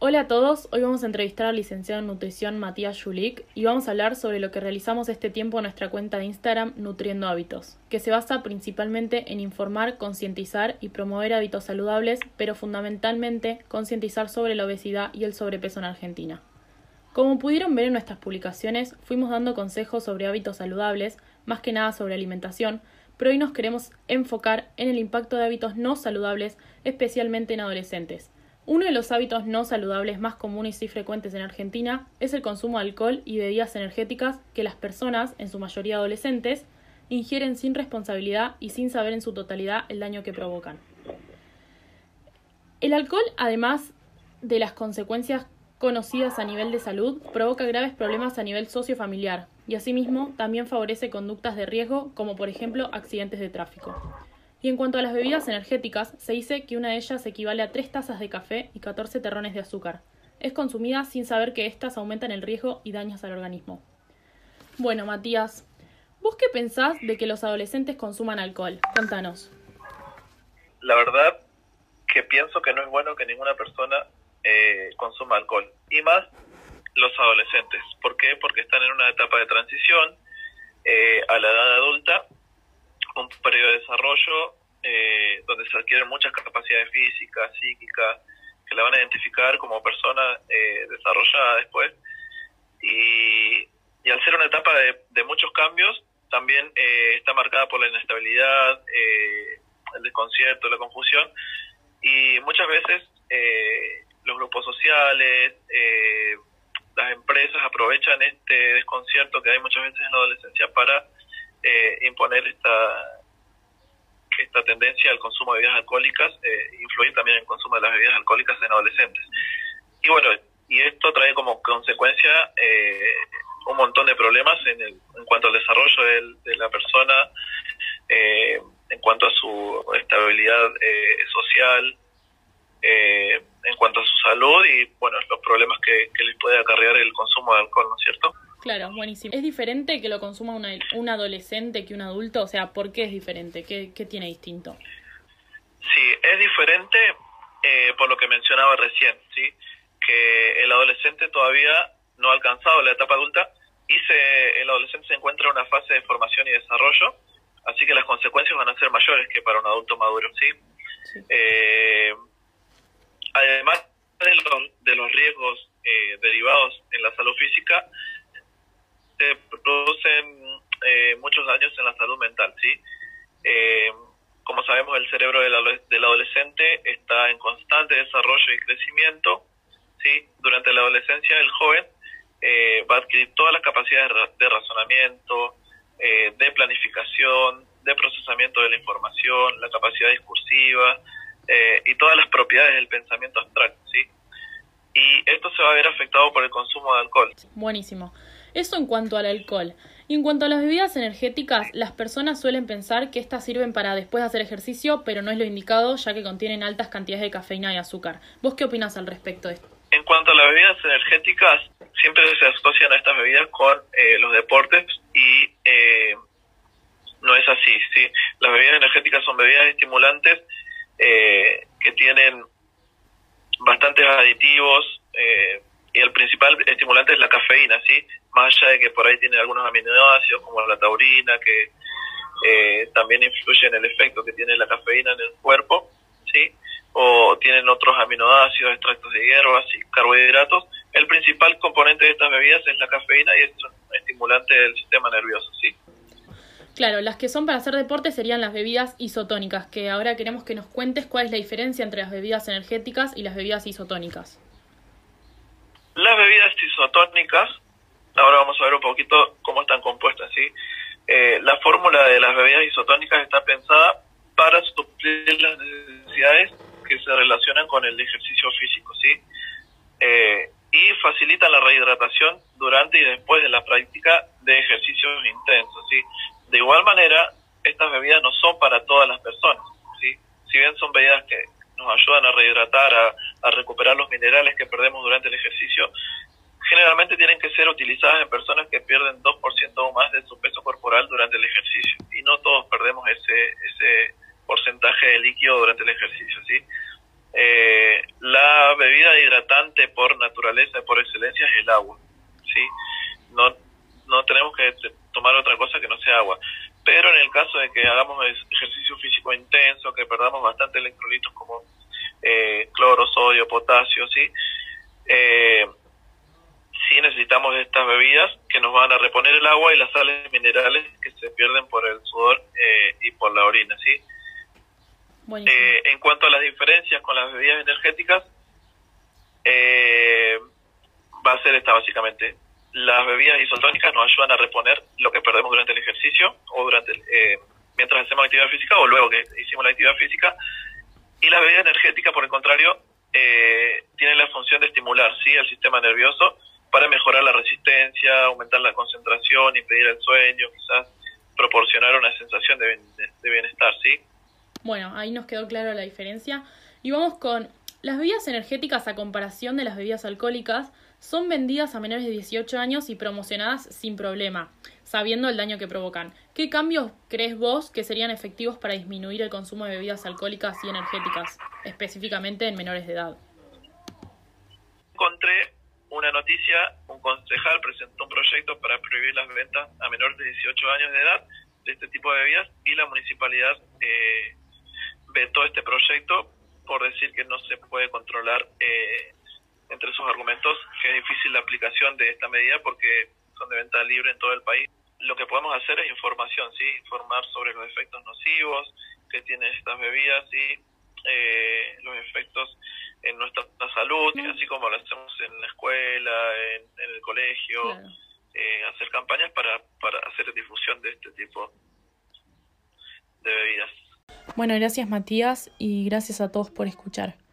Hola a todos, hoy vamos a entrevistar al licenciado en nutrición Matías Julik y vamos a hablar sobre lo que realizamos este tiempo en nuestra cuenta de Instagram Nutriendo Hábitos, que se basa principalmente en informar, concientizar y promover hábitos saludables, pero fundamentalmente concientizar sobre la obesidad y el sobrepeso en Argentina. Como pudieron ver en nuestras publicaciones, fuimos dando consejos sobre hábitos saludables, más que nada sobre alimentación, pero hoy nos queremos enfocar en el impacto de hábitos no saludables, especialmente en adolescentes uno de los hábitos no saludables más comunes y frecuentes en Argentina es el consumo de alcohol y bebidas energéticas que las personas, en su mayoría adolescentes, ingieren sin responsabilidad y sin saber en su totalidad el daño que provocan. El alcohol, además de las consecuencias conocidas a nivel de salud, provoca graves problemas a nivel sociofamiliar y asimismo también favorece conductas de riesgo como por ejemplo accidentes de tráfico. Y en cuanto a las bebidas energéticas, se dice que una de ellas equivale a 3 tazas de café y 14 terrones de azúcar. Es consumida sin saber que éstas aumentan el riesgo y daños al organismo. Bueno, Matías, ¿vos qué pensás de que los adolescentes consuman alcohol? Contanos. La verdad que pienso que no es bueno que ninguna persona eh, consuma alcohol. Y más los adolescentes. ¿Por qué? Porque están en una etapa de transición eh, a la edad adulta un periodo de desarrollo eh, donde se adquieren muchas capacidades físicas, psíquicas, que la van a identificar como persona eh, desarrollada después. Y, al ser una etapa de, muchos cambios, también eh, está marcada por la inestabilidad, el desconcierto, la confusión. Y muchas veces los grupos sociales, las empresas aprovechan este desconcierto que hay muchas veces en la adolescencia para eh, imponer esta esta tendencia al consumo de bebidas alcohólicas, eh, influir también en el consumo de las bebidas alcohólicas en adolescentes. Y bueno, y esto trae como consecuencia eh, un montón de problemas en, el, en cuanto al desarrollo de, la persona, eh, en cuanto a su estabilidad social, en cuanto a su salud y bueno, los problemas que, que les puede acarrear el consumo de alcohol, ¿no es cierto? Claro, buenísimo. ¿Es diferente que lo consuma una, un adolescente que un adulto? O sea, ¿por qué es diferente? ¿Qué, qué tiene distinto? Sí, es diferente eh, por lo que mencionaba recién, ¿sí? Que el adolescente todavía no ha alcanzado la etapa adulta y se, el adolescente se encuentra en una fase de formación y desarrollo, así que las consecuencias van a ser mayores que para un adulto maduro, ¿sí? Eh, además de los, de los riesgos eh, derivados en la salud física, se producen eh, muchos daños en la salud mental, ¿sí? Eh, como sabemos, el cerebro del, adolescente está en constante desarrollo y crecimiento, ¿sí? Durante la adolescencia, el joven eh, va a adquirir todas las capacidades de razonamiento, de planificación, de procesamiento de la información, la capacidad discursiva y todas las propiedades del pensamiento abstracto, ¿sí? Y esto se va a ver afectado por el consumo de alcohol. Buenísimo. Eso en cuanto al alcohol. Y en cuanto a las bebidas energéticas, las personas suelen pensar que estas sirven para después de hacer ejercicio, pero no es lo indicado ya que contienen altas cantidades de cafeína y azúcar. ¿Vos qué opinas al respecto de esto? En cuanto a las bebidas energéticas, siempre se asocian a estas bebidas con eh, los deportes y eh, no es así. ¿sí? Las bebidas energéticas son bebidas estimulantes eh, que tienen bastantes aditivos y el principal estimulante es la cafeína, ¿sí? más allá de que por ahí tiene algunos aminoácidos como la taurina que eh, también influye en el efecto que tiene la cafeína en el cuerpo, ¿sí? o tienen otros aminoácidos, extractos de hierbas y carbohidratos. El principal componente de estas bebidas es la cafeína y es un estimulante del sistema nervioso, ¿sí? Claro, las que son para hacer deporte serían las bebidas isotónicas, que ahora queremos que nos cuentes cuál es la diferencia entre las bebidas energéticas y las bebidas isotónicas. Las bebidas isotónicas Ahora vamos a ver un poquito cómo están compuestas, ¿sí? Eh, la fórmula de las bebidas isotónicas está pensada para suplir las necesidades que se relacionan con el ejercicio físico, ¿sí? Eh, y facilita la rehidratación durante y después de la práctica de ejercicios intensos, ¿sí? De igual manera, estas bebidas no son para todas las personas, ¿sí? Si bien son bebidas que nos ayudan a rehidratar, a, recuperar los minerales que perdemos durante el ejercicio, generalmente tienen que ser utilizadas en personas que pierden 2% o más de su peso corporal durante el ejercicio. Y no todos perdemos ese, ese porcentaje de líquido durante el ejercicio. ¿sí? Eh, la bebida hidratante por naturaleza y por excelencia es el agua, ¿sí? No tenemos que tomar otra cosa que no sea agua. Pero en el caso de que hagamos ejercicio físico intenso, que perdamos bastante electrolitos como eh, cloro, sodio, potasio, ¿sí? Eh, sí necesitamos estas bebidas que nos van a reponer el agua y las sales minerales que se pierden por el sudor eh, y por la orina, ¿sí? Eh, en cuanto a las diferencias con las bebidas energéticas, eh, va a ser esta básicamente. Las bebidas isotónicas nos ayudan a reponer lo que perdemos durante el ejercicio o durante eh, mientras hacemos la actividad física o luego que hicimos la actividad física. Y las bebidas energéticas, por el contrario, eh, tienen la función de estimular ¿sí? el sistema nervioso para mejorar la resistencia, aumentar la concentración, impedir el sueño, quizás proporcionar una sensación de, de bienestar, ¿sí? Bueno, ahí nos quedó claro la diferencia. Y vamos con las bebidas energéticas a comparación de las bebidas alcohólicas son vendidas a menores de 18 años y promocionadas sin problema, sabiendo el daño que provocan. ¿Qué cambios crees vos que serían efectivos para disminuir el consumo de bebidas alcohólicas y energéticas, específicamente en menores de edad? Encontré una noticia, un concejal presentó un proyecto para prohibir las ventas a menores de 18 años de edad de este tipo de bebidas y la municipalidad eh, vetó este proyecto por decir que no se puede controlar eh, entre sus argumentos que es difícil la aplicación de esta medida porque son de venta libre en todo el país. Lo que podemos hacer es información, sí, informar sobre los efectos nocivos que tienen estas bebidas y eh, los efectos en nuestra salud, así como lo hacemos en la escuela, en, el colegio, eh, hacer campañas para, para hacer difusión de este tipo de bebidas. Bueno, gracias Matías y gracias a todos por escuchar.